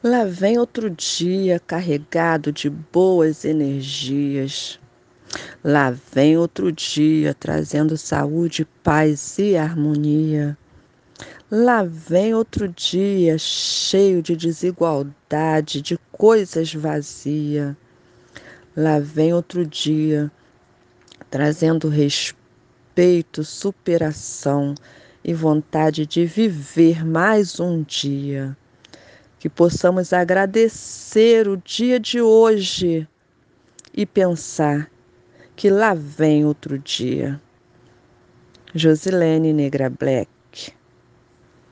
Lá vem outro dia carregado de boas energias. Lá vem outro dia trazendo saúde, paz e harmonia. Lá vem outro dia cheio de desigualdade, de coisas vazias. Lá vem outro dia trazendo respeito, superação e vontade de viver mais um dia que possamos agradecer o dia de hoje e pensar que lá vem outro dia. Josilene Negra Black